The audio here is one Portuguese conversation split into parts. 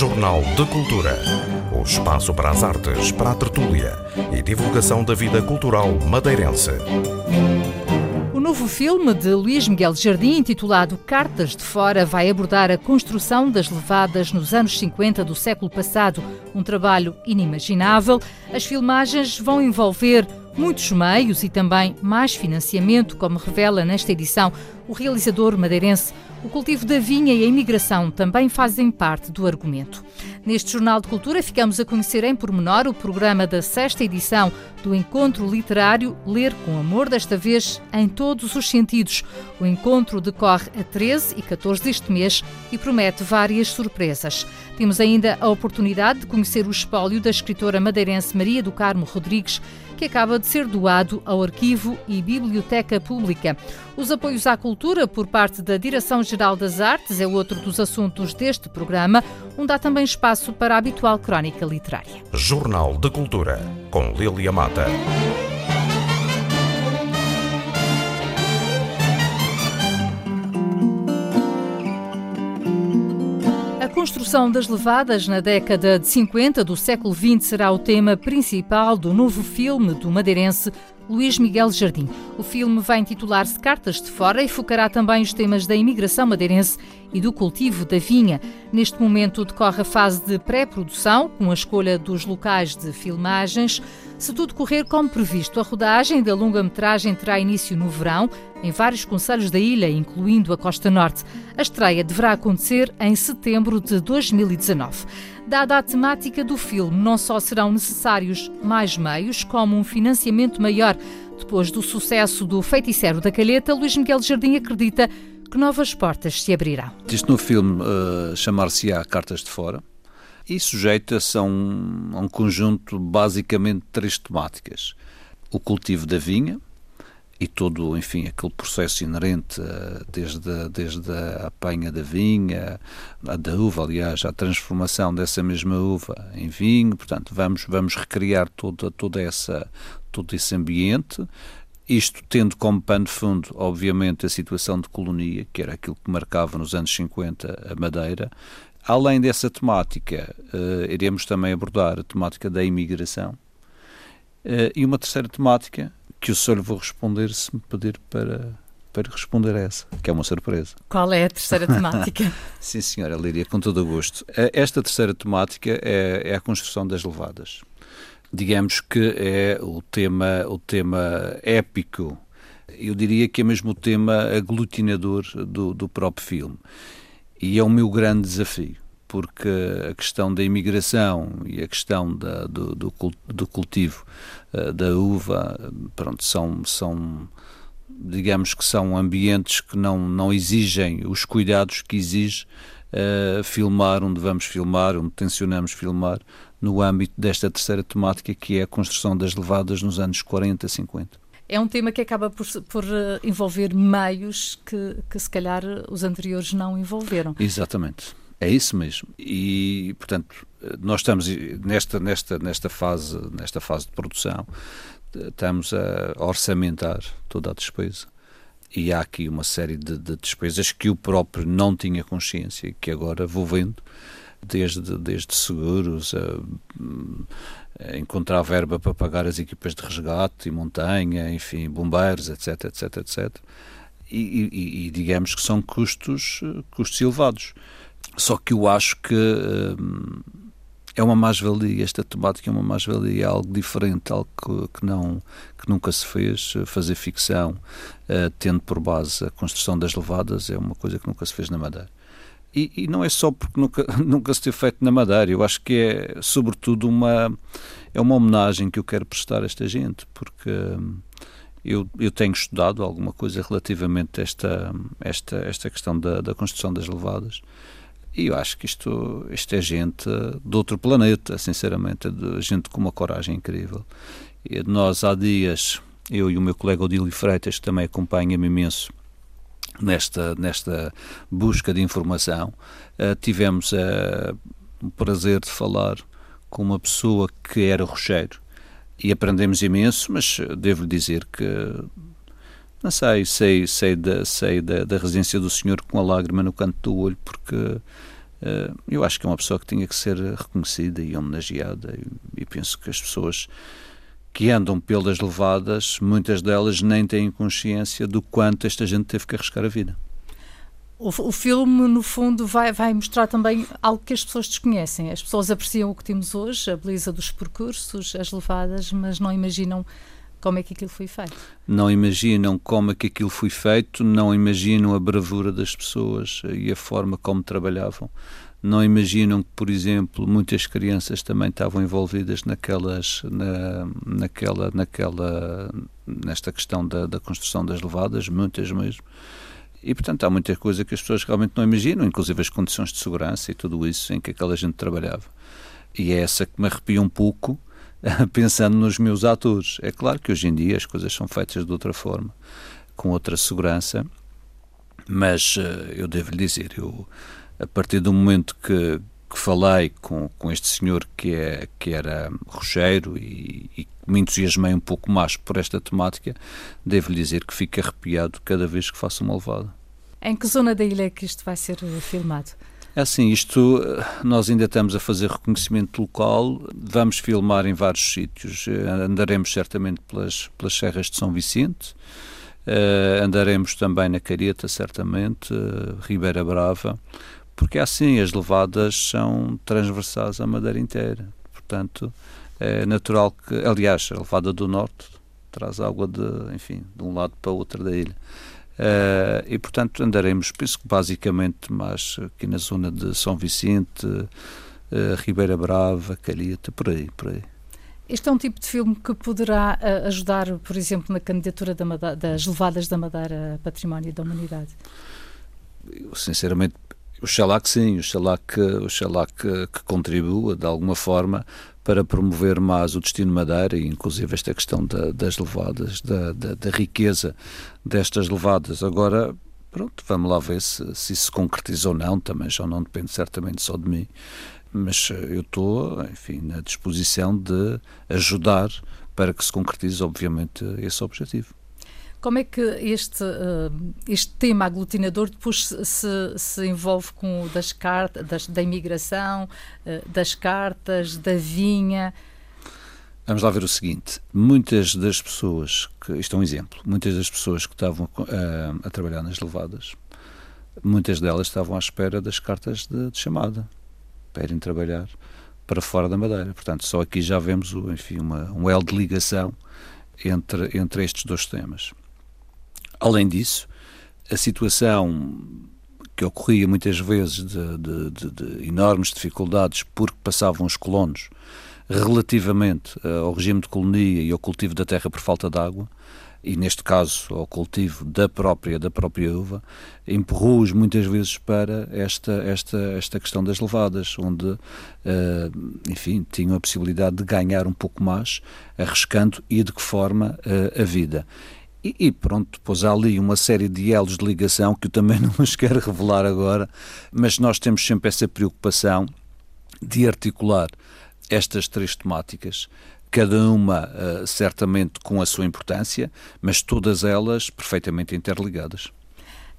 Jornal de Cultura. O espaço para as artes, para a tertúlia e divulgação da vida cultural madeirense. O novo filme de Luís Miguel Jardim, intitulado Cartas de Fora, vai abordar a construção das levadas nos anos 50 do século passado, um trabalho inimaginável. As filmagens vão envolver muitos meios e também mais financiamento, como revela nesta edição o realizador madeirense. O cultivo da vinha e a imigração também fazem parte do argumento. Neste Jornal de Cultura ficamos a conhecer em pormenor o programa da sexta edição do Encontro Literário Ler com Amor, desta vez em todos os sentidos. O encontro decorre a 13 e 14 deste mês e promete várias surpresas. Temos ainda a oportunidade de conhecer o espólio da escritora madeirense Maria do Carmo Rodrigues, que acaba de ser doado ao Arquivo e Biblioteca Pública. Os apoios à cultura por parte da Direção-Geral das Artes é outro dos assuntos deste programa, onde há também espaço para a habitual crónica literária. Jornal de Cultura, com Lilia Mata. Construção das levadas na década de 50 do século XX será o tema principal do novo filme do madeirense Luís Miguel Jardim. O filme vai intitular-se Cartas de Fora e focará também os temas da imigração madeirense e do cultivo da vinha. Neste momento decorre a fase de pré-produção, com a escolha dos locais de filmagens. Se tudo correr como previsto, a rodagem da longa-metragem terá início no verão, em vários conselhos da ilha, incluindo a Costa Norte. A estreia deverá acontecer em setembro de 2019. Dada a temática do filme, não só serão necessários mais meios, como um financiamento maior. Depois do sucesso do Feiticeiro da Calheta, Luís Miguel Jardim acredita que novas portas se abrirão. Isto no filme uh, chamar-se-á Cartas de Fora e sujeita-se a um, a um conjunto basicamente de três temáticas. O cultivo da vinha, e todo, enfim, aquele processo inerente desde, desde a apanha da vinha, da uva, aliás, a transformação dessa mesma uva em vinho, portanto, vamos, vamos recriar toda, toda essa, todo esse ambiente, isto tendo como pano de fundo, obviamente, a situação de colonia, que era aquilo que marcava nos anos 50 a Madeira. Além dessa temática, uh, iremos também abordar a temática da imigração. Uh, e uma terceira temática, que o senhor lhe vou responder se me pedir para, para responder a essa, que é uma surpresa. Qual é a terceira temática? Sim, senhora Lídia, com todo o gosto. Eh, esta terceira temática é, é a construção das levadas. Digamos que é o tema, o tema épico, eu diria que é mesmo o tema aglutinador do, do próprio filme. E é o meu grande desafio porque a questão da imigração e a questão da, do, do, cultivo uh, da uva, pronto, são, são, digamos que são ambientes que não, não exigem os cuidados que exige uh, filmar onde vamos filmar, onde tencionamos filmar, no âmbito desta terceira temática que é a construção das levadas nos anos 40, 50 é um tema que acaba por, por eh, envolver meios que, que, se calhar, os anteriores não envolveram. Exatamente. É isso mesmo. E, portanto, nós estamos nesta, nesta, nesta, fase, nesta fase de produção, estamos a orçamentar toda a despesa. E há aqui uma série de, de despesas que eu próprio não tinha consciência e que agora vou vendo, desde, desde seguros a, a encontrar verba para pagar as equipas de resgate e montanha, enfim, bombeiros, etc, etc, etc. E, e, e digamos que são custos, custos elevados. Só que eu acho que hum, é uma mais-valia, esta temática é uma mais-valia, é algo diferente, algo que, que, não, que nunca se fez. Fazer ficção, uh, tendo por base a construção das levadas, é uma coisa que nunca se fez na Madeira. E, e, não é só porque nunca, nunca se teve feito na Madeira, eu acho que é, sobretudo, uma, é uma homenagem que eu quero prestar a esta gente, porque. Hum, eu, eu tenho estudado alguma coisa relativamente a esta, esta, esta questão da, da construção das levadas e eu acho que isto, isto é gente de outro planeta, sinceramente, de gente com uma coragem incrível. E nós, há dias, eu e o meu colega Odílio Freitas, que também acompanha-me imenso nesta, nesta busca de informação, uh, tivemos uh, o prazer de falar com uma pessoa que era rocheiro. E aprendemos imenso, mas devo-lhe dizer que não sei, sei, sei, da, sei da, da residência do senhor com a lágrima no canto do olho, porque Uh, eu acho que é uma pessoa que tinha que ser reconhecida e homenageada, e, e penso que as pessoas que andam pelas levadas, muitas delas nem têm consciência do quanto esta gente teve que arriscar a vida. O, o, filme, no fundo, vai, vai mostrar também algo que as pessoas desconhecem. As pessoas apreciam o que temos hoje, a beleza dos percursos, as levadas, mas não imaginam como é que aquilo foi feito. Não imaginam como é que aquilo foi feito, não imaginam a bravura das pessoas e a forma como trabalhavam. Não imaginam que, por exemplo, muitas crianças também estavam envolvidas naquelas, na, naquela, naquela, nesta questão da, da construção das levadas, muitas mesmo. E, portanto, há muita coisa que as pessoas realmente não imaginam, inclusive as condições de segurança e tudo isso em que aquela gente trabalhava. E é essa que me arrepia um pouco, pensando nos meus atores. É claro que hoje em dia as coisas são feitas de outra forma, com outra segurança, mas uh, eu devo lhe dizer, eu, a partir do momento que, que falei com, com este senhor que, é, que era rocheiro e, e me entusiasmei um pouco mais por esta temática, devo-lhe dizer que fico arrepiado cada vez que faço uma levada. Em que zona da ilha é que isto vai ser eh, filmado? É assim, isto eh, nós ainda estamos a fazer reconhecimento local, vamos filmar em vários sítios, eh, andaremos certamente pelas, pelas serras de São Vicente, uh, andaremos também na Careta, certamente, uh, Ribeira Brava, porque é assim, as levadas são transversais à Madeira inteira, portanto é natural que, aliás, a levada do norte traz água de, enfim, de um lado para o outro da ilha. Uh, e, portanto, andaremos, penso que basicamente mais aqui na zona de São Vicente, uh, Ribeira Brava, Calheta, por aí, por aí. Este é um tipo de filme que poderá uh, ajudar, por exemplo, na candidatura da Madeira, das levadas da Madeira a Património da Humanidade? Eu, sinceramente, Oxalá que sim, oxalá que, oxalá que, que contribua de alguma forma para promover mais o destino Madeira e inclusive esta questão da, das levadas, da, da, da, riqueza destas levadas. Agora, pronto, vamos lá ver se, se isso se concretiza ou não, também já não depende certamente só de mim, mas eu estou, enfim, na disposição de ajudar para que se concretize, obviamente, esse objetivo. Como é que este, uh, este tema aglutinador depois se, se envolve com o das cartas, das, da imigração, uh, das cartas, da vinha? Vamos lá ver o seguinte: muitas das pessoas, que, isto é um exemplo, muitas das pessoas que estavam uh, a trabalhar nas levadas, muitas delas estavam à espera das cartas de, de chamada para irem trabalhar para fora da Madeira. Portanto, só aqui já vemos enfim, uma, um elo de ligação entre, entre estes dois temas. Além disso, a situação que ocorria muitas vezes de, de, de, de enormes dificuldades porque passavam os colonos relativamente eh, ao regime de colonia e ao cultivo da terra por falta de água, e neste caso ao cultivo da própria da própria uva, empurrou-os muitas vezes para esta esta esta questão das levadas, onde uh, enfim tinham a possibilidade de ganhar um pouco mais, arriscando e de que forma uh, a vida. E, e, pronto, depois há ali uma série de elos de ligação que eu também não os quero revelar agora, mas nós temos sempre essa preocupação de articular estas três temáticas, cada uma uh, certamente com a sua importância, mas todas elas perfeitamente interligadas.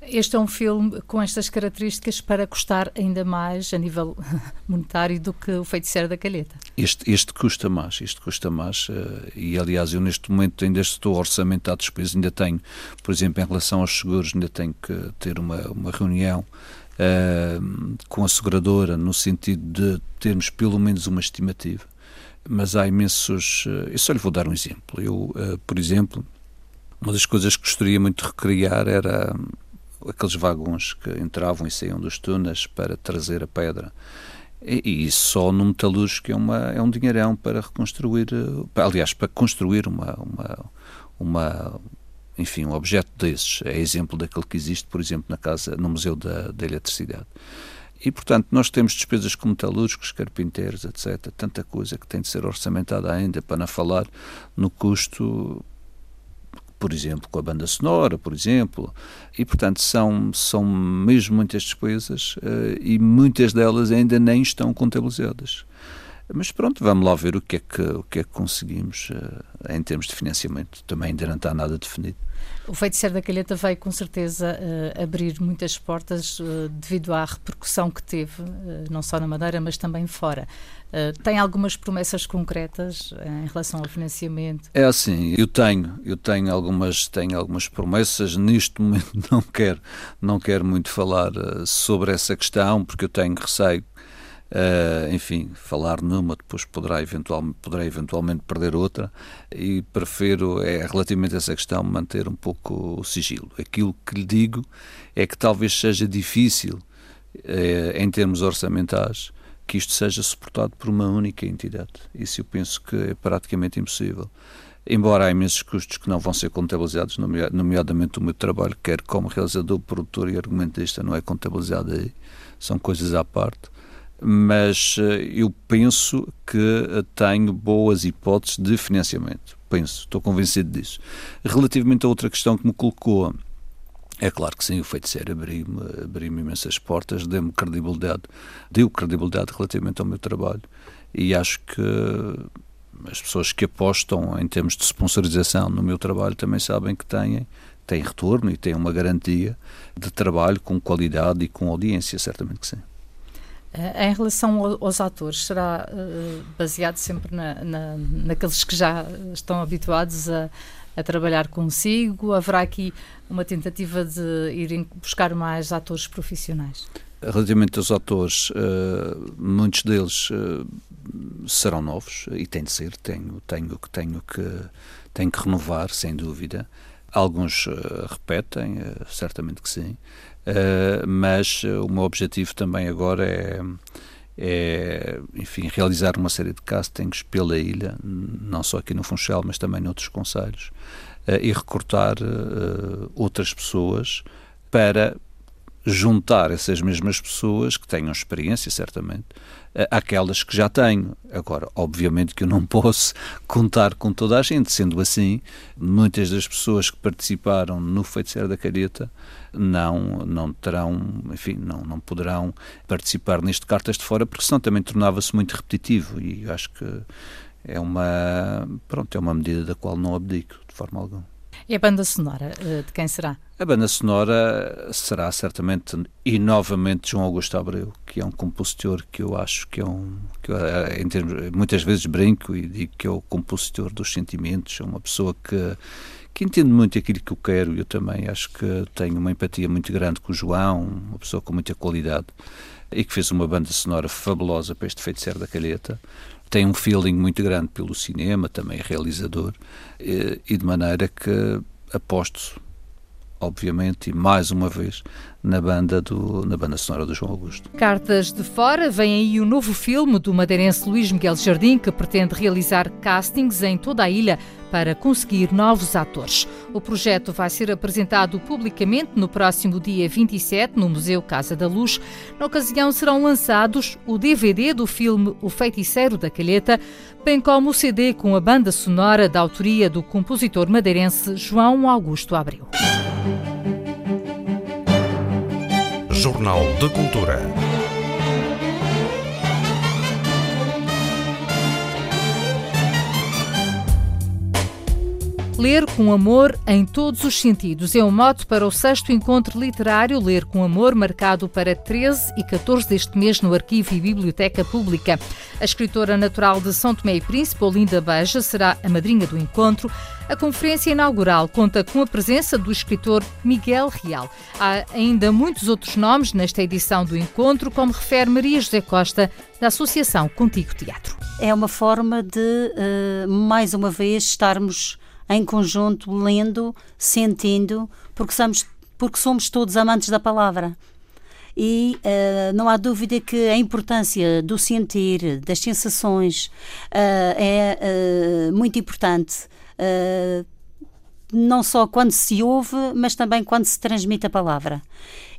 Este é um filme com estas características para custar ainda mais a nível monetário do que o Feiticeiro da Calheta. Este, este custa mais, este custa mais uh, e aliás eu neste momento ainda estou orçamentado de despesas, ainda tenho, por exemplo, em relação aos seguros, ainda tenho que ter uma, uma reunião uh, com a seguradora no sentido de termos pelo menos uma estimativa, mas há imensos, uh, eu só lhe vou dar um exemplo, eu, por exemplo, uma das coisas que gostaria muito de recriar era aqueles vagões que entravam e saíam dos túneis para trazer a pedra. E, e só no metalúrgico é, uma, é um dinheirão para reconstruir, eh, aliás, para construir uma, uma, uma enfim, um objeto desses. É exemplo daquele que existe, por exemplo, na casa, no Museu da, da Eletricidade. E, portanto, nós temos despesas com metalúrgicos, carpinteiros, etc. Tanta coisa que tem de ser orçamentada ainda, para não falar no custo por exemplo, com a banda sonora, por exemplo, e portanto são, são mesmo muitas despesas uh, e muitas delas ainda nem estão contabilizadas. Mas pronto, vamos lá ver o que é que, o que, é que conseguimos uh, em termos de financiamento. Também ainda não está nada definido. O Feiticeiro da Calheta vai com certeza uh, abrir muitas portas uh, devido à repercussão que teve, não só na Madeira, mas também fora. tem algumas promessas concretas em relação ao financiamento? É assim, eu tenho, eu tenho algumas, tenho algumas promessas. Neste momento não quero, não quero muito falar sobre essa questão, porque eu tenho receio Uh, enfim, falar numa, depois poderá, eventual, eventualmente perder outra, e prefiro, é, relativamente a essa questão, manter um pouco o sigilo. Aquilo que lhe digo é que talvez seja difícil, uh, em termos orçamentais, que isto seja suportado por uma única entidade. Isso eu penso que é praticamente impossível. Embora há imensos custos que não vão ser contabilizados, nomeadamente o meu trabalho, quer como realizador, produtor e argumentista, não é contabilizado aí, são coisas à parte mas eh, eu penso que eh, tenho boas hipóteses de financiamento. Penso, estou convencido disso. Relativamente a outra questão que me colocou, é claro que sim, o feiticeiro abriu-me abriu imensas portas, deu-me credibilidade, deu credibilidade relativamente ao meu trabalho e acho que as pessoas que apostam em termos de sponsorização no meu trabalho também sabem que têm, têm retorno e têm uma garantia de trabalho com qualidade e com audiência, certamente que sim. Eh, em relação aos atores, será uh, baseado sempre na, na, naqueles que já estão habituados a, a, trabalhar consigo? Haverá aqui uma tentativa de irem buscar mais atores profissionais? Relativamente aos atores, uh, muitos deles serão novos e tem de ser, tenho, tenho, tenho, que, tenho que renovar, sem dúvida. Alguns repetem, certamente que sim. Uh, mas uh, o meu objetivo também agora é, é, enfim, realizar uma série de castings pela ilha, não só aqui no Funchal, mas também noutros conselhos, uh, e recrutar outras pessoas para juntar essas mesmas pessoas que tenham experiência, certamente, aquelas que já tenho. Agora, obviamente que eu não posso contar com toda a gente, sendo assim, muitas das pessoas que participaram no Feiticeiro da Careta não, não terão, enfim, não, não poderão participar neste Cartas de Fora, porque senão também tornava-se muito repetitivo e acho que é uma, pronto, é uma medida da qual não abdico de forma alguma. E a banda sonora, eh, de quem será? A banda sonora será certamente e novamente João Augusto Abreu, que é um compositor que eu acho que é um. Que eu, em termos, muitas vezes brinco e digo que é o compositor dos sentimentos, é uma pessoa que que entende muito aquilo que eu quero. Eu também acho que tenho uma empatia muito grande com o João, uma pessoa com muita qualidade e que fez uma banda sonora fabulosa para este Feiticeiro da Calheta. Tem um feeling muito grande pelo cinema, também realizador, e, e de maneira que aposto obviamente, e mais uma vez na banda, do, na banda sonora do João Augusto. Cartas de Fora, vem aí o novo filme do madeirense Luís Miguel Jardim, que pretende realizar castings em toda a ilha para conseguir novos atores. O projeto vai ser apresentado publicamente no próximo dia 27 no Museu Casa da Luz. Na ocasião serão lançados o DVD do filme O Feiticeiro da Calheta, bem como o CD com a banda sonora da autoria do compositor madeirense João Augusto Abreu. Jornal de Cultura. Ler com amor em todos os sentidos é o um mote para o sexto encontro literário Ler com Amor, marcado para 13 e 14 deste mês no Arquivo e Biblioteca Pública. A escritora natural de São Tomé e Príncipe, Olinda Beja, será a madrinha do encontro. A conferência inaugural conta com a presença do escritor Miguel Real. Há ainda muitos outros nomes nesta edição do encontro, como refere Maria José Costa, da Associação Contigo Teatro. É uma forma de, uh, mais uma vez, estarmos em conjunto, lendo, sentindo, porque somos, porque somos todos amantes da palavra. E uh, não há dúvida que a importância do sentir, das sensações, uh, é uh, muito importante. não só quando se ouve, mas também quando se transmite a palavra.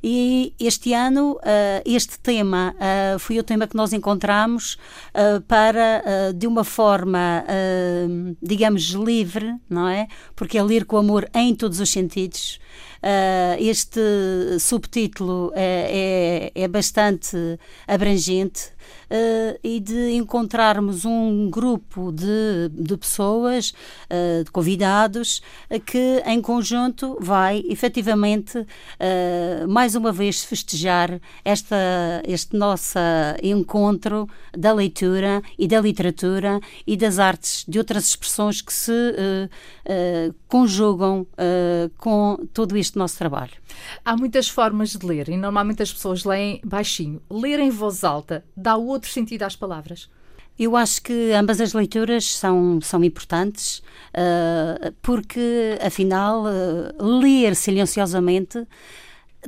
E este ano, uh, este tema uh, foi o tema que nós encontramos uh, para, de uma forma, digamos, livre, não é? Porque é ler com amor em todos os sentidos. este subtítulo é, é, é bastante abrangente uh, e de encontrarmos um grupo de, de pessoas, uh, de convidados, uh, que em conjunto vai efetivamente mais uma vez festejar esta, este nosso encontro da leitura e da literatura e das artes, de outras expressões que se conjugam com todo este nosso trabalho. Há muitas formas de ler e normalmente as pessoas leem baixinho. Ler em voz alta dá outro sentido às palavras? Eu acho que ambas as leituras são, são importantes, uh, porque, afinal, uh, ler silenciosamente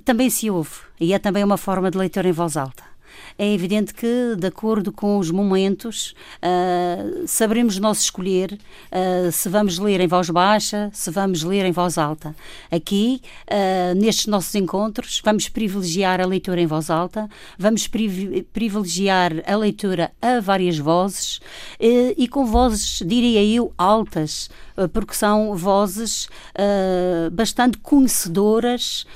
também se ouve e é também uma forma de leitura em voz alta é evidente que, de acordo com os momentos, uh, saberemos nós escolher uh, se vamos ler em voz baixa, se vamos ler em voz alta. Aqui, uh, nestes nossos encontros, vamos privilegiar a leitura em voz alta, vamos privilegiar a leitura a várias vozes e com vozes, diria eu, altas, porque são vozes bastante conhecedoras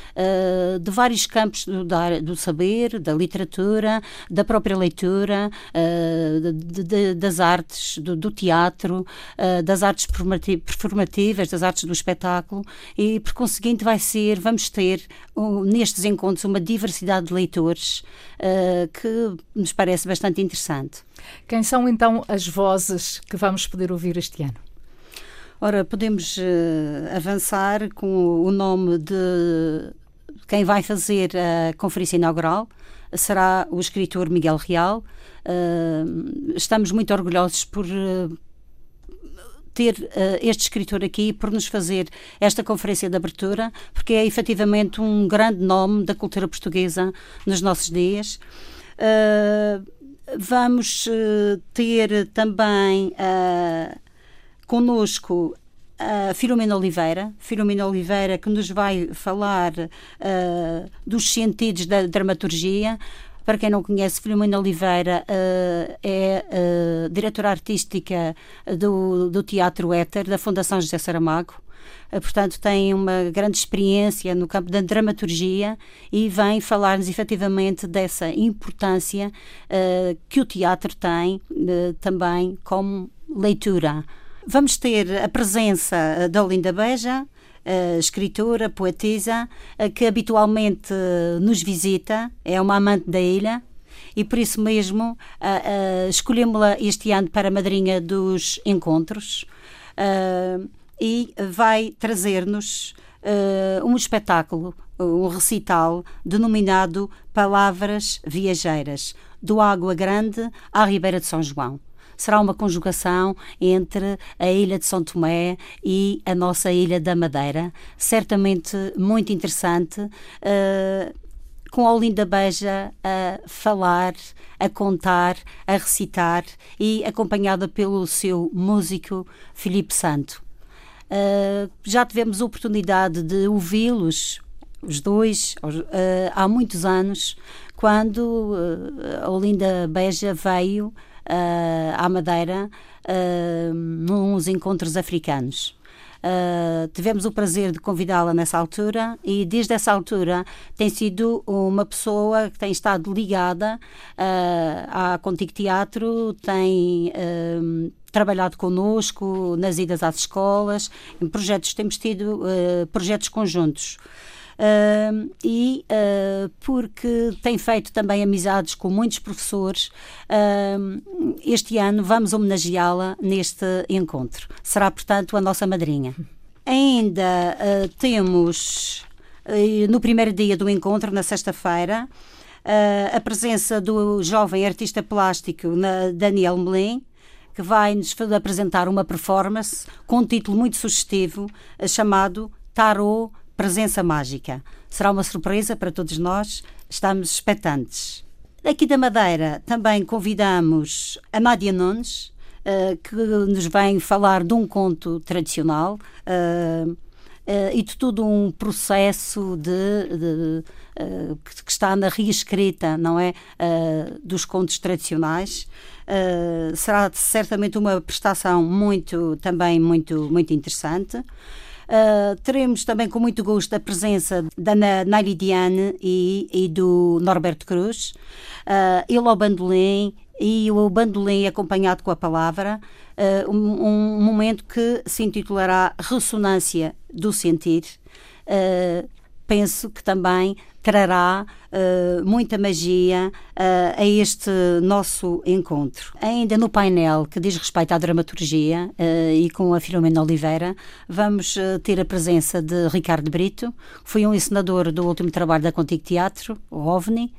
de vários campos do, do saber, da literatura, da própria leitura, uh, de, de, das artes, do, do teatro, uh, das artes performativas, das artes do espetáculo e, por conseguinte, vai ser, vamos ter uh, nestes encontros uma diversidade de leitores uh, que nos parece bastante interessante. Quem são então as vozes que vamos poder ouvir este ano? Ora, podemos uh, avançar com o nome de quem vai fazer a conferência inaugural, será o escritor Miguel Real. Uh, estamos muito orgulhosos por uh, ter uh, este escritor aqui por nos fazer esta conferência de abertura, porque é efetivamente um grande nome da cultura portuguesa nos nossos dias. Uh, vamos uh, ter também conosco a Filomena Oliveira, Filomena Oliveira que nos vai falar uh, dos sentidos da dramaturgia. Para quem não conhece, Filomena Oliveira uh, é uh, diretora artística do, do Teatro Éter, da Fundação José Saramago. portanto, tem uma grande experiência no campo da dramaturgia e vem falar-nos efetivamente dessa importância que o teatro tem também como leitura. Vamos ter a presença eh, da Olinda Beja, escritora, poetisa, que habitualmente eh, nos visita, é uma amante da ilha e por isso mesmo uh, uh, escolhemos-la este ano para a madrinha dos encontros uh, e vai trazer-nos um espetáculo, um recital denominado Palavras Viajeiras, do Água Grande à Ribeira de São João será uma conjugação entre a ilha de São Tomé e a nossa ilha da Madeira, certamente muito interessante. Uh, com a Olinda Beja a falar, a contar, a recitar e acompanhada pelo seu músico Filipe Santo. Uh, já tivemos oportunidade de ouvi-los, os dois, uh, há muitos anos, quando uh, a Olinda Beja veio uh, à Madeira uh, nos encontros africanos. Uh, tivemos o prazer de convidá-la nessa altura e desde essa altura tem sido uma pessoa que tem estado ligada uh, à Contigo Teatro, tem uh, trabalhado connosco nas idas às escolas, em projetos, temos tido projetos conjuntos. Uh, e uh, porque tem feito também amizades com muitos professores. Este ano vamos homenageá-la neste encontro. Será, portanto, a nossa madrinha. Ainda ah, temos, no primeiro dia do encontro, na sexta-feira, a presença do jovem artista plástico Daniel Melim, que vai nos apresentar uma performance com um título muito sugestivo chamado Tarot presença mágica. Será uma surpresa para todos nós, estamos expectantes. Aqui da Madeira também convidamos a Mádia Nunes, uh, que nos vem falar de um conto tradicional. Uh, uh, e de todo um processo de, de uh, que está na reescrita, não é, uh, dos contos tradicionais. será certamente uma prestação muito também muito muito interessante. Uh, teremos também com muito gosto a presença da Naili Diane e, e do Norberto Cruz, uh, ele ao bandolim e o bandolim acompanhado com a palavra, uh, um, um, momento que se intitulará Ressonância do Sentir. Uh, penso que também trará uh, muita magia uh, a este nosso encontro. Ainda no painel que diz respeito à dramaturgia uh, e com a Filomena Oliveira, vamos ter a presença de Ricardo Brito, que foi um encenador do último trabalho da Contigo Teatro, o OVNI,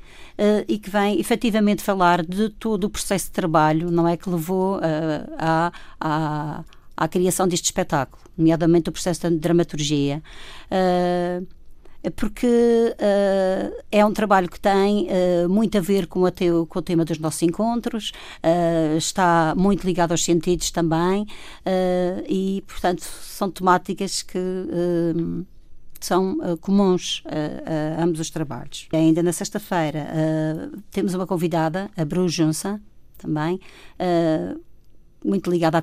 e que vem efetivamente falar de todo o processo de trabalho, não é, que levou à, à, à criação deste espetáculo, nomeadamente o processo de dramaturgia. Uh, porque uh, é um trabalho que tem uh, muito a ver com, teu, com, o tema dos nossos encontros, uh, está muito ligado aos sentidos também, e, portanto, são temáticas que são comuns a, a, ambos os trabalhos. E ainda na sexta-feira temos uma convidada, a Bru Junça, também, muito ligada à,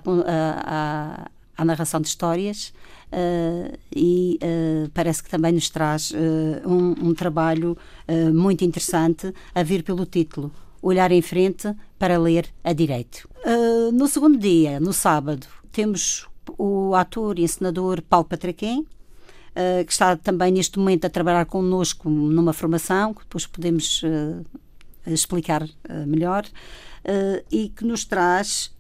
à narração de histórias. Uh, e uh, parece que também nos traz uh, um, um, trabalho muito interessante a vir pelo título Olhar em Frente para Ler a Direito. no segundo dia, no sábado, temos o ator e encenador Paulo Patraquim, que está também neste momento a trabalhar connosco numa formação, que depois podemos explicar melhor, e que nos traz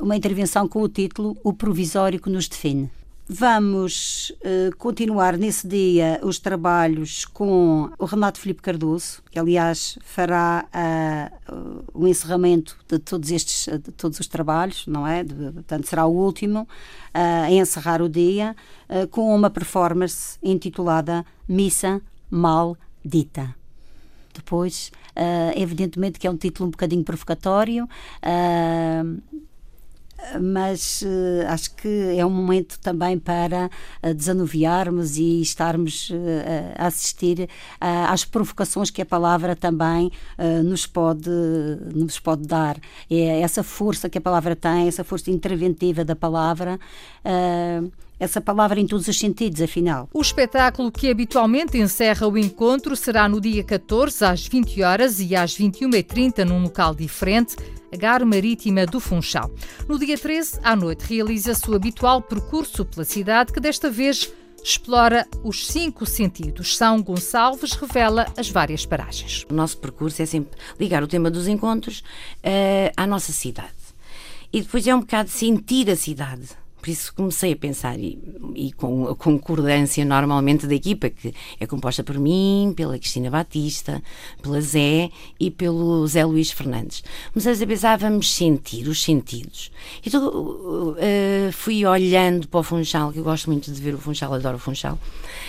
uma intervenção com o título O Provisório que nos define. Vamos uh, continuar nesse dia os trabalhos com o Renato Filipe Cardoso, que aliás fará uh, o encerramento de todos estes de todos os trabalhos, não é? De, portanto, será o último uh, a encerrar o dia com uma performance intitulada Missa Mal Dita. Depois, evidentemente que é um título um bocadinho provocatório mas uh, acho que é um momento também para uh, desanuviarmos e estarmos uh, a assistir às provocações que a palavra também nos, pode, nos pode dar. É essa força que a palavra tem, essa força interventiva da palavra essa palavra em todos os sentidos, afinal. O espetáculo que habitualmente encerra o encontro será no dia 14, às 20 horas e às 21h30, num local diferente, a Gare Marítima do Funchal. No dia 13, à noite, realiza-se o habitual percurso pela cidade, que desta vez explora os cinco sentidos. São Gonçalves revela as várias paragens. O nosso percurso é sempre ligar o tema dos encontros uh, à nossa cidade. E depois é um bocado sentir a cidade por isso comecei a pensar, e, e, com a concordância normalmente da equipa, que é composta por mim, pela Cristina Batista, pela Zé e pelo Zé Luís Fernandes. Comecei a pensar, vamos sentir os sentidos. Então uh, fui olhando para o Funchal, que eu gosto muito de ver o Funchal, adoro o Funchal,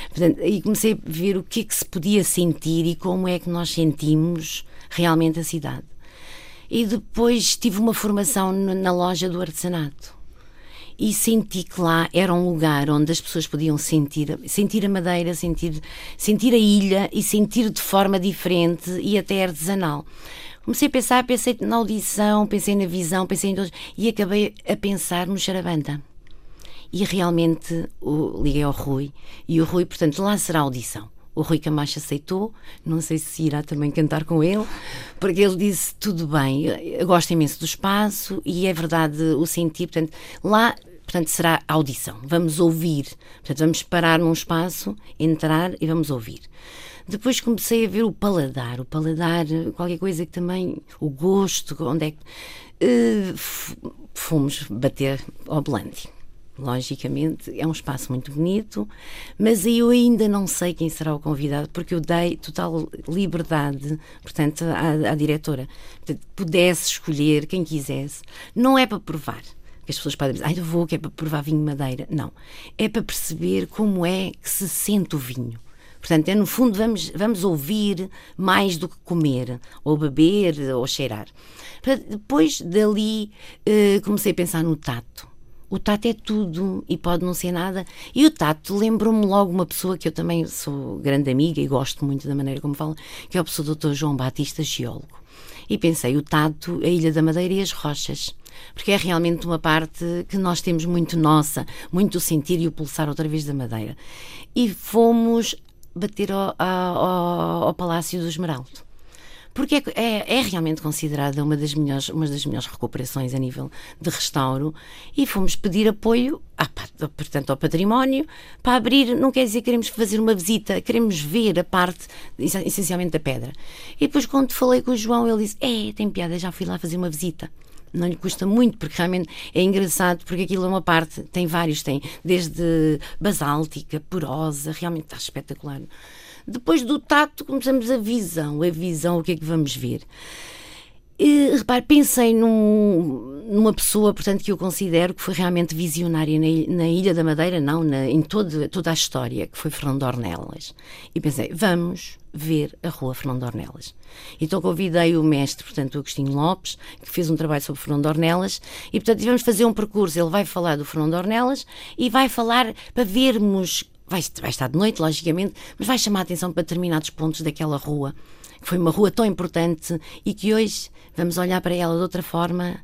Portanto, e comecei a ver o que é que se podia sentir e como é que nós sentimos realmente a cidade. E depois tive uma formação na loja do artesanato e senti que lá era um lugar onde as pessoas podiam sentir, sentir a madeira, sentir, sentir a ilha e sentir de forma diferente e até artesanal. Comecei a pensar, pensei na audição, pensei na visão, pensei em todos e acabei a pensar no Charabanta. E realmente o, liguei ao Rui e o Rui, portanto, lá será a audição. O Rui Camacho aceitou, não sei se irá também cantar com ele, porque ele disse: tudo bem, eu gosto imenso do espaço e é verdade o sentir. Portanto, lá portanto, será audição. Vamos ouvir. Portanto, vamos parar num espaço, entrar e vamos ouvir. Depois comecei a ver o paladar, o paladar, qualquer coisa que também, o gosto, onde é que. Uh, fomos bater ao Blandi logicamente, é um espaço muito bonito, mas eu ainda não sei quem será o convidado, porque eu dei total liberdade, portanto, à, à diretora. Portanto, pudesse escolher quem quisesse. Não é para provar. Que as pessoas podem dizer, ai, eu vou que é para provar vinho madeira. Não. É para perceber como é que se sente o vinho. Portanto, é no fundo, vamos, vamos ouvir mais do que comer, ou beber, ou cheirar. Depois dali, eh, comecei a pensar no tato o tato é tudo e pode não ser nada. E o tato lembrou-me logo uma pessoa que eu também sou grande amiga e gosto muito da maneira como fala, que é o professor Dr. João Batista, geólogo. E pensei, o tato, a Ilha da Madeira e as rochas. Porque é realmente uma parte que nós temos muito nossa, muito o sentir e o pulsar outra vez da Madeira. E fomos bater ao, ao, ao Palácio do Esmeraldo porque é, é, é, realmente considerada uma das, melhores, uma das melhores recuperações a nível de restauro e fomos pedir apoio à, portanto, ao património para abrir, não quer dizer que queremos fazer uma visita, queremos ver a parte essencialmente da pedra. E depois quando falei com o João ele disse, é, tem piada, já fui lá fazer uma visita não lhe custa muito, porque realmente é engraçado, porque aquilo é uma parte, tem vários, tem desde basáltica, porosa, realmente está espetacular. Depois do tato, começamos a visão. A visão, o que é que vamos ver? E, repare, pensei num, numa pessoa, portanto, que eu considero que foi realmente visionária na, na Ilha da Madeira, não, na, em todo, toda a história, que foi Fernando Ornelas. E pensei, vamos ver a Rua Fernando Ornelas. Então convidei o mestre, portanto, o Agostinho Lopes, que fez um trabalho sobre Fernando Ornelas, e, portanto, tivemos fazer um percurso. Ele vai falar do Fernando Ornelas e vai falar para vermos vai, vai estar de noite, logicamente, mas vai chamar a atenção para determinados pontos daquela rua, foi uma rua tão importante e que hoje vamos olhar para ela de outra forma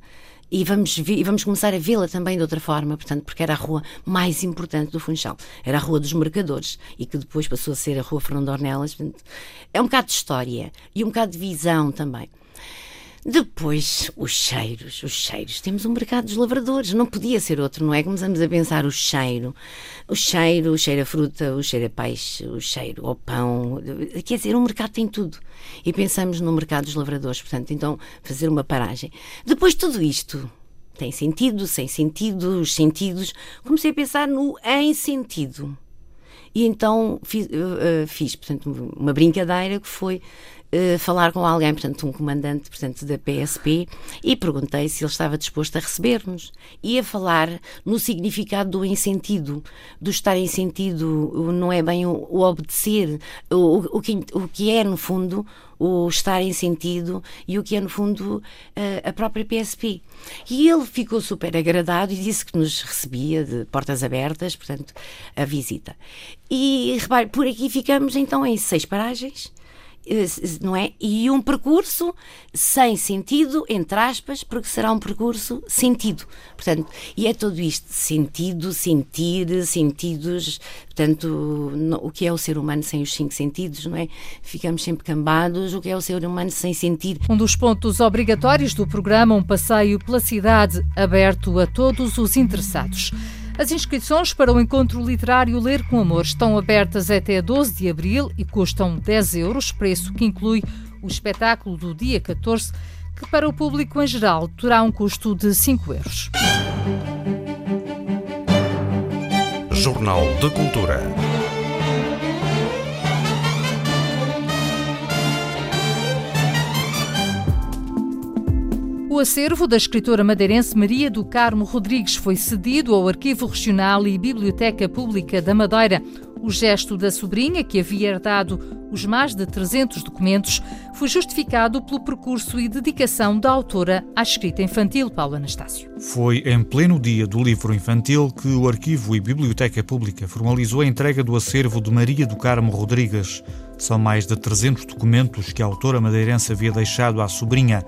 e vamos, e vamos começar a vê-la também de outra forma, portanto, porque era a rua mais importante do Funchal. Era a Rua dos Mercadores e que depois passou a ser a Rua Fernando Ornelas. É um bocado de história e um bocado de visão também. Depois, os cheiros, os cheiros. Temos um mercado dos lavradores, não podia ser outro, não é? Começamos a pensar o cheiro, o cheiro, o cheiro a fruta, o cheiro a peixe, o cheiro ao pão. Quer dizer, o mercado tem tudo. E pensamos no mercado dos lavradores, portanto, então fazer uma paragem. Depois de tudo isto, tem sentido, sem sentido, os sentidos. Comecei a pensar no em sentido. E então fiz, uh, fiz, portanto, uma brincadeira que foi uh, falar com alguém, portanto, um comandante portanto, da PSP, e perguntei se ele estava disposto a receber-nos. E a falar no significado do em sentido, do estar em sentido, não é bem o, o obedecer, o, o, que, o que é, no fundo, o estar em sentido e o que é, no fundo, a própria PSP. E ele ficou super agradado e disse que nos recebia de portas abertas, portanto, a visita. E repare, por aqui ficamos então em seis paragens não é? E um percurso sem sentido, entre aspas, porque será um percurso sentido. Portanto, e é tudo isto: sentido, sentir, sentidos. Portanto, o que é o ser humano sem os cinco sentidos, não é? Ficamos sempre cambados. O que é o ser humano sem sentir? Um dos pontos obrigatórios do programa, um passeio pela cidade aberto a todos os interessados. As inscrições para o encontro literário Ler com Amor estão abertas até 12 de abril e custam 10 euros, preço que inclui o espetáculo do dia 14, que para o público em geral terá um custo de 5 euros. Jornal de Cultura. O acervo da escritora madeirense Maria do Carmo Rodrigues foi cedido ao Arquivo Regional e Biblioteca Pública da Madeira. O gesto da sobrinha, que havia herdado os mais de 300 documentos, foi justificado pelo percurso e dedicação da autora à escrita infantil, Paulo Anastácio. Foi em pleno dia do livro infantil que o Arquivo e Biblioteca Pública formalizou a entrega do acervo de Maria do Carmo Rodrigues. São mais de 300 documentos que a autora madeirense havia deixado à sobrinha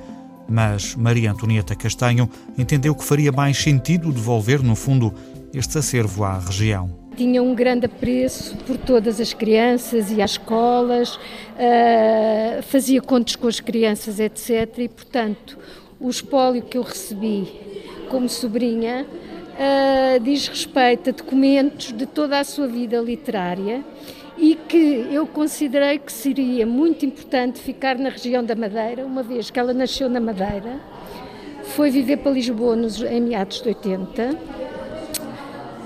mas Maria Antonieta Castanho entendeu que faria mais sentido devolver, no fundo, este acervo à região. Tinha um grande apreço por todas as crianças e as escolas, uh, fazia contos com as crianças, etc. E, portanto, o espólio que eu recebi como sobrinha uh, diz respeito a documentos de toda a sua vida literária e que eu considerei que seria muito importante ficar na região da Madeira, uma vez que ela nasceu na Madeira, foi viver para Lisboa nos, em meados de 80.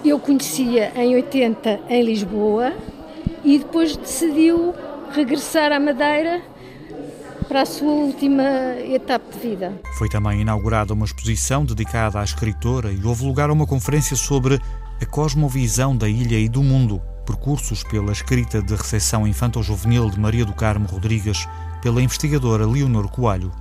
Eu conhecia em 80 em Lisboa e depois decidiu regressar à Madeira para a sua última etapa de vida. Foi também inaugurada uma exposição dedicada à escritora e houve lugar a uma conferência sobre a cosmovisão da ilha e do mundo percursos pela escrita de recepção infanto-juvenil de Maria do Carmo Rodrigues pela investigadora Leonor Coelho.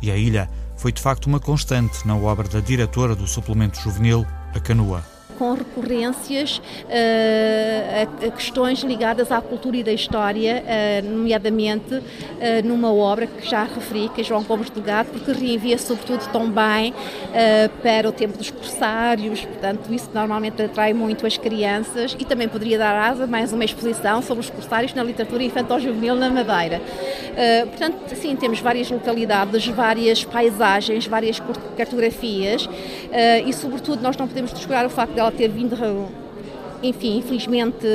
E a ilha foi de facto uma constante na obra da diretora do suplemento juvenil, a canoa com recorrências uh, a, a, questões ligadas à cultura e da história, uh, nomeadamente uh, numa obra que já referi, que é João Gomes Delgado, porque reenvia sobretudo também para o tempo dos corsários, portanto isso normalmente atrai muito as crianças e também poderia dar asa mais uma exposição sobre os corsários na literatura infantil-juvenil na Madeira. portanto, sim, temos várias localidades, várias paisagens, várias cartografias e sobretudo nós não podemos descurar o facto de ter vindo enfim, infelizmente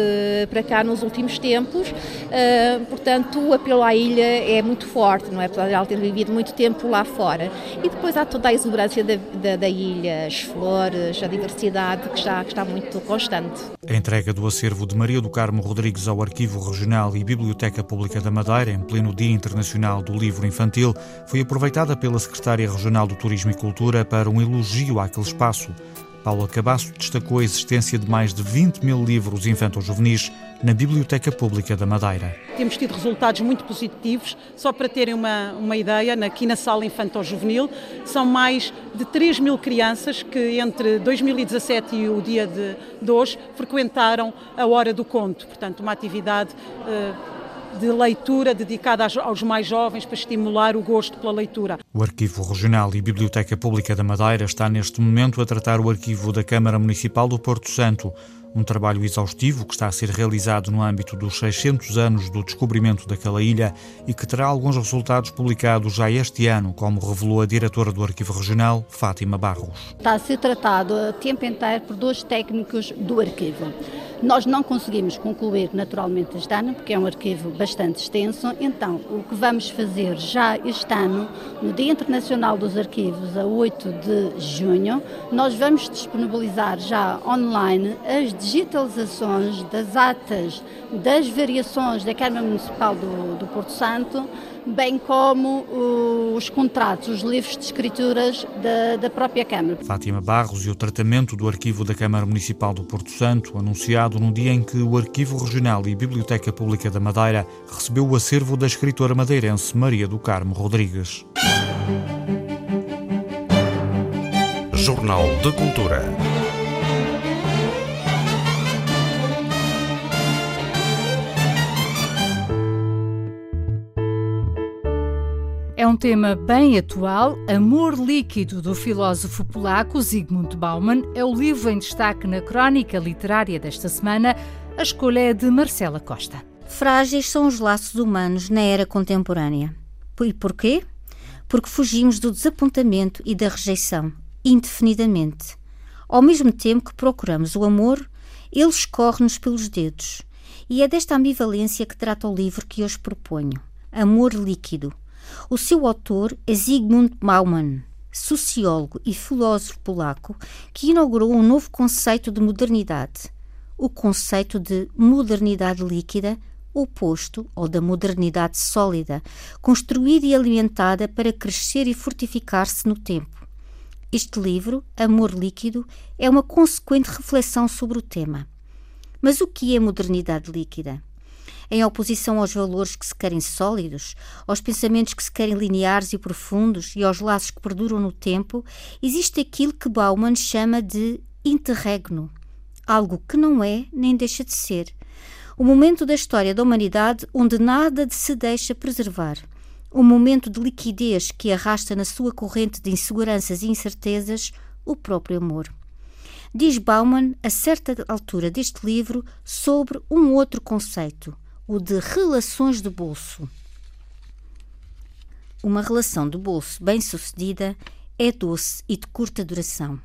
para cá nos últimos tempos, uh, portanto o apelo à ilha é muito forte, não é? Apesar de ela ter vivido muito tempo lá fora. E depois há toda a exuberância da, da, da ilha, as flores, a diversidade que está, que está muito constante. A entrega do acervo de Maria do Carmo Rodrigues ao Arquivo Regional e Biblioteca Pública da Madeira, em pleno Dia Internacional do Livro Infantil, foi aproveitada pela Secretária Regional do Turismo e Cultura para um elogio àquele espaço Paulo Cabasso destacou a existência de mais de 20 mil livros infanto-juvenis na Biblioteca Pública da Madeira. Temos tido resultados muito positivos. Só para terem uma, uma ideia, aqui na sala infanto-juvenil, são mais de 3 mil crianças que entre 2017 e o dia de, de hoje frequentaram a Hora do Conto. Portanto, uma atividade. Uh, de leitura dedicada aos mais jovens para estimular o gosto pela leitura. O Arquivo Regional e Biblioteca Pública da Madeira está neste momento a tratar o arquivo da Câmara Municipal do Porto Santo, um trabalho exaustivo que está a ser realizado no âmbito dos 600 anos do descobrimento daquela ilha e que terá alguns resultados publicados já este ano, como revelou a diretora do Arquivo Regional, Fátima Barros. Está a ser tratado a tempo inteiro por dois técnicos do arquivo. Nós não conseguimos concluir naturalmente este ano, porque é um arquivo bastante extenso, então o que vamos fazer já este ano, no Dia Internacional dos Arquivos, a 8 de junho, nós vamos disponibilizar já online as digitalizações das atas das variações da Câmara Municipal do, do Porto Santo, bem como os contratos, os livros de escrituras da, da, própria Câmara. Fátima Barros e o tratamento do arquivo da Câmara Municipal do Porto Santo, anunciado no dia em que o Arquivo Regional e Biblioteca Pública da Madeira recebeu o acervo da escritora madeirense Maria do Carmo Rodrigues. Jornal de Cultura. É um tema bem atual. Amor Líquido, do filósofo polaco Zygmunt Bauman, é o livro em destaque na crónica literária desta semana. A escolha é de Marcela Costa. Frágeis são os laços humanos na era contemporânea. E porquê? Porque fugimos do desapontamento e da rejeição, indefinidamente. Ao mesmo tempo que procuramos o amor, ele escorre-nos pelos dedos. E é desta ambivalência que trata o livro que hoje proponho. Amor líquido o seu autor é Zygmunt Bauman, sociólogo e filósofo polaco, que inaugurou um novo conceito de modernidade, o conceito de modernidade líquida, oposto ao da modernidade sólida, construída e alimentada para crescer e fortificar-se no tempo. Este livro, Amor Líquido, é uma consequente reflexão sobre o tema. Mas o que é modernidade líquida? Em oposição aos valores que se querem sólidos, aos pensamentos que se querem lineares e profundos e aos laços que perduram no tempo, existe aquilo que Bauman chama de interregno, algo que não é nem deixa de ser. O momento da história da humanidade onde nada se deixa preservar. Um momento de liquidez que arrasta na sua corrente de inseguranças e incertezas o próprio amor diz Bauman, a certa altura deste livro, sobre um outro conceito, o de relações de bolso. Uma relação de bolso bem-sucedida é doce e de curta duração.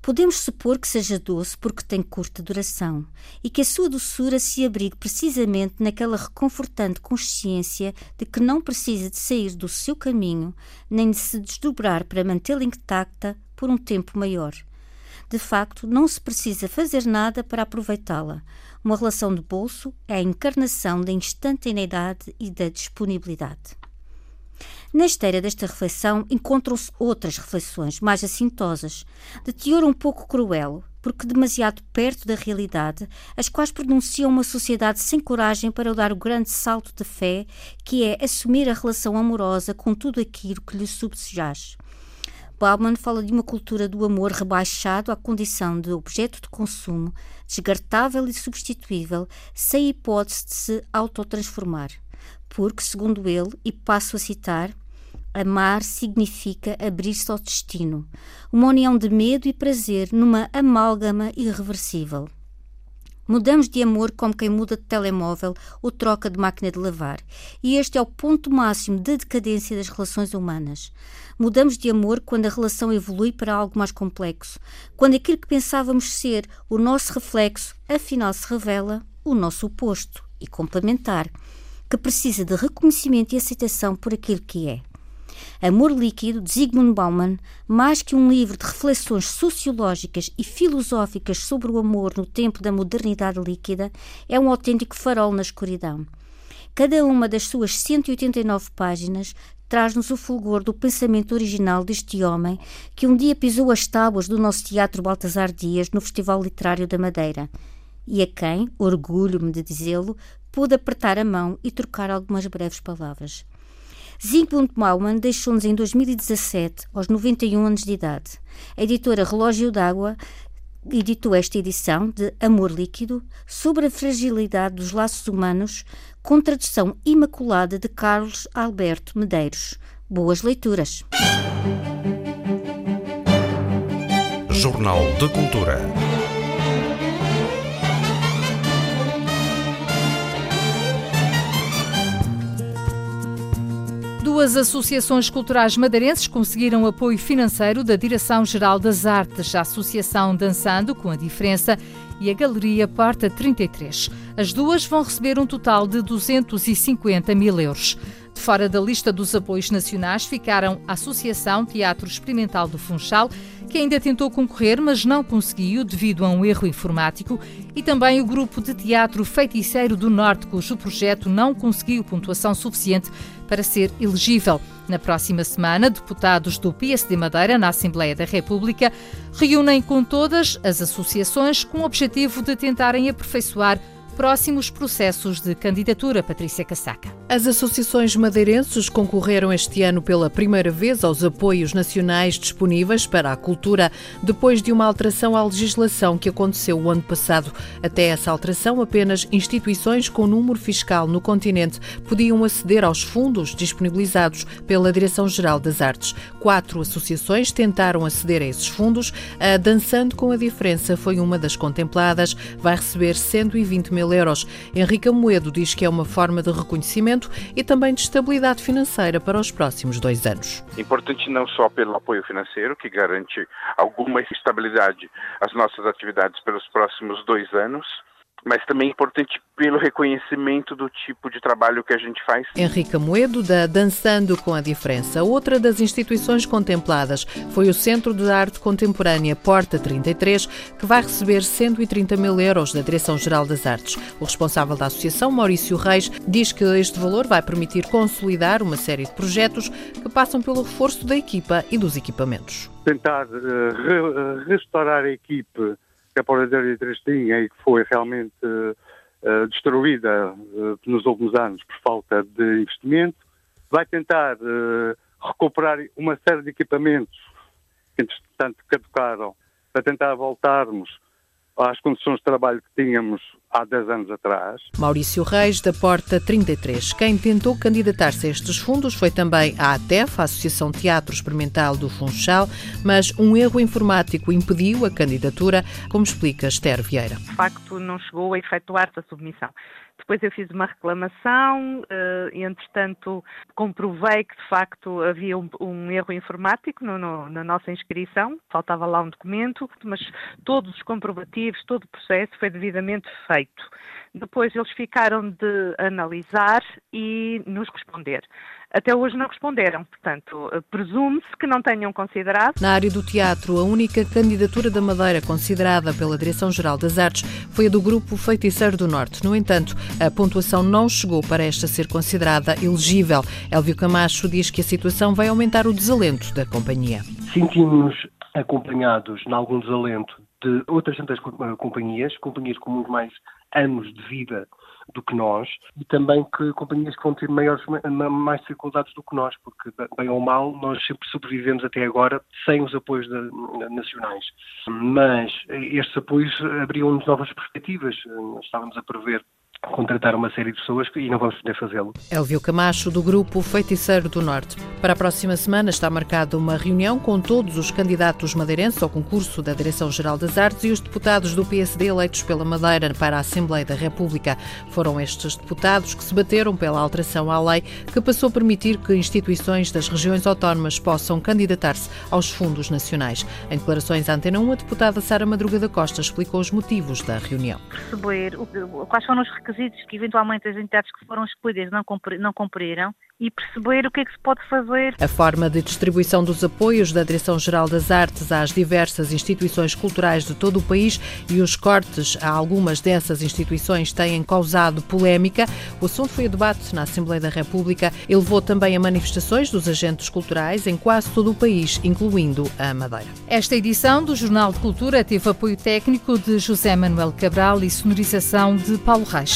Podemos supor que seja doce porque tem curta duração e que a sua doçura se abrigue precisamente naquela reconfortante consciência de que não precisa de sair do seu caminho nem de se desdobrar para mantê-la intacta por um tempo maior. De facto, não se precisa fazer nada para aproveitá-la, uma relação de bolso é a encarnação da instantaneidade e da disponibilidade. Na esteira desta reflexão encontram-se outras reflexões mais assintosas, de teor um pouco cruel, porque demasiado perto da realidade, as quais pronunciam uma sociedade sem coragem para dar o grande salto de fé, que é assumir a relação amorosa com tudo aquilo que lhe subjaz. Bauman fala de uma cultura do amor rebaixado à condição de objeto de consumo, descartável e substituível, sem hipótese de se autotransformar. Porque, segundo ele, e passo a citar, amar significa abrir-se ao destino, uma união de medo e prazer numa amálgama irreversível. Mudamos de amor como quem muda de telemóvel ou troca de máquina de lavar. E este é o ponto máximo de decadência das relações humanas. Mudamos de amor quando a relação evolui para algo mais complexo, quando aquilo que pensávamos ser o nosso reflexo, afinal se revela o nosso oposto e complementar, que precisa de reconhecimento e aceitação por aquilo que é. Amor Líquido, de Zygmunt Bauman, mais que um livro de reflexões sociológicas e filosóficas sobre o amor no tempo da modernidade líquida, é um autêntico farol na escuridão. Cada uma das suas 189 páginas traz-nos o fulgor do pensamento original deste homem que um dia pisou as tábuas do nosso Teatro Baltasar Dias no Festival Literário da Madeira e a quem, orgulho-me de dizê-lo, pude apertar a mão e trocar algumas breves palavras. Zygmunt Bauman deixou-nos em 2017, aos 91 anos de idade. A editora Relógio d'Água editou esta edição de Amor Líquido sobre a fragilidade dos laços humanos, com tradução imaculada de Carlos Alberto Medeiros. Boas leituras. Jornal de Cultura. Duas associações culturais madeirenses conseguiram apoio financeiro da Direção-Geral das Artes, a Associação Dançando com a Diferença e a Galeria Porta 33. As duas vão receber um total de 250 mil euros. Fora da lista dos apoios nacionais ficaram a Associação Teatro Experimental do Funchal, que ainda tentou concorrer, mas não conseguiu devido a um erro informático, e também o Grupo de Teatro Feiticeiro do Norte, cujo projeto não conseguiu pontuação suficiente para ser elegível. Na próxima semana, deputados do PSD Madeira na Assembleia da República reúnem com todas as associações com o objetivo de tentarem aperfeiçoar próximos processos de candidatura, Patrícia Cassaca. As associações madeirenses concorreram este ano pela primeira vez aos apoios nacionais disponíveis para a cultura, depois de uma alteração à legislação que aconteceu o ano passado. Até essa alteração, apenas instituições com número fiscal no continente podiam aceder aos fundos disponibilizados pela Direção-Geral das Artes. Quatro associações tentaram aceder a esses fundos. A Dançando com a Diferença foi uma das contempladas, vai receber 120 mil mil euros. Henrique Amoedo diz que é uma forma de reconhecimento e também de estabilidade financeira para os próximos dois anos. Importante não só pelo apoio financeiro, que garante alguma estabilidade às nossas atividades pelos próximos dois anos, mas também é importante pelo reconhecimento do tipo de trabalho que a gente faz. Henrique Moedo, da Dançando com a Diferença. Outra das instituições contempladas foi o Centro de Arte Contemporânea Porta 33, que vai receber 130 mil euros da Direção-Geral das Artes. O responsável da associação, Maurício Reis, diz que este valor vai permitir consolidar uma série de projetos que passam pelo reforço da equipa e dos equipamentos. Tentar uh, restaurar a equipe que a Polícia tinha e que foi realmente uh, destruída uh, nos últimos anos por falta de investimento, vai tentar recuperar uma série de equipamentos que, entretanto, caducaram, para tentar voltarmos às condições de trabalho que tínhamos há 10 anos atrás. Maurício Reis, da Porta 33. Quem tentou candidatar-se a estes fundos foi também a ATEF, a Associação Teatro Experimental do Funchal, mas um erro informático impediu a candidatura, como explica Esther Vieira. De facto, não chegou a efetuar-se a submissão. Depois eu fiz uma reclamação, e entretanto comprovei que de facto havia um, um erro informático no, no, na nossa inscrição, faltava lá um documento, mas todos os comprovativos, todo o processo foi devidamente feito. Depois eles ficaram de analisar e nos responder. Até hoje não responderam, portanto, eh, presume-se que não tenham considerado. Na área do teatro, a única candidatura da Madeira considerada pela Direção-Geral das Artes foi a do Grupo Feiticeiro do Norte. No entanto, a pontuação não chegou para esta ser considerada elegível. Elvio Camacho diz que a situação vai aumentar o desalento da companhia. Sentimos acompanhados em algum desalento de outras tantas companhias, companhias com muito mais anos de vida do que nós e também que companhias que vão ter maiores, mais dificuldades do que nós, porque, bem ou mal, nós sempre sobrevivemos até agora sem os apoios de, nacionais. Mas estes apoios abriam-nos novas perspectivas. Estávamos a prever contratar uma série de pessoas e não vamos poder fazê-lo. Elvio Camacho, do Grupo Feiticeiro do Norte. Para a próxima semana está marcada uma reunião com todos os candidatos madeirenses ao concurso da Direção-Geral das Artes e os deputados do PSD eleitos pela Madeira para a Assembleia da República. Foram estes deputados que se bateram pela alteração à lei que passou a permitir que instituições das regiões autónomas possam candidatar-se aos fundos nacionais. Em declarações à Antena 1, a deputada Sara Madruga da Costa explicou os motivos da reunião. Perceber quais foram os requisitos que eventualmente as entidades que foram escolhidas não, cumpri, não cumpriram e perceber o que é que se pode fazer. A forma de distribuição dos apoios da Direção-Geral das Artes às diversas instituições culturais de todo o país e os cortes a algumas dessas instituições têm causado polémica. O assunto foi a debate na Assembleia da República e levou também a manifestações dos agentes culturais em quase todo o país, incluindo a Madeira. Esta edição do Jornal de Cultura teve apoio técnico de José Manuel Cabral e sonorização de Paulo Reis.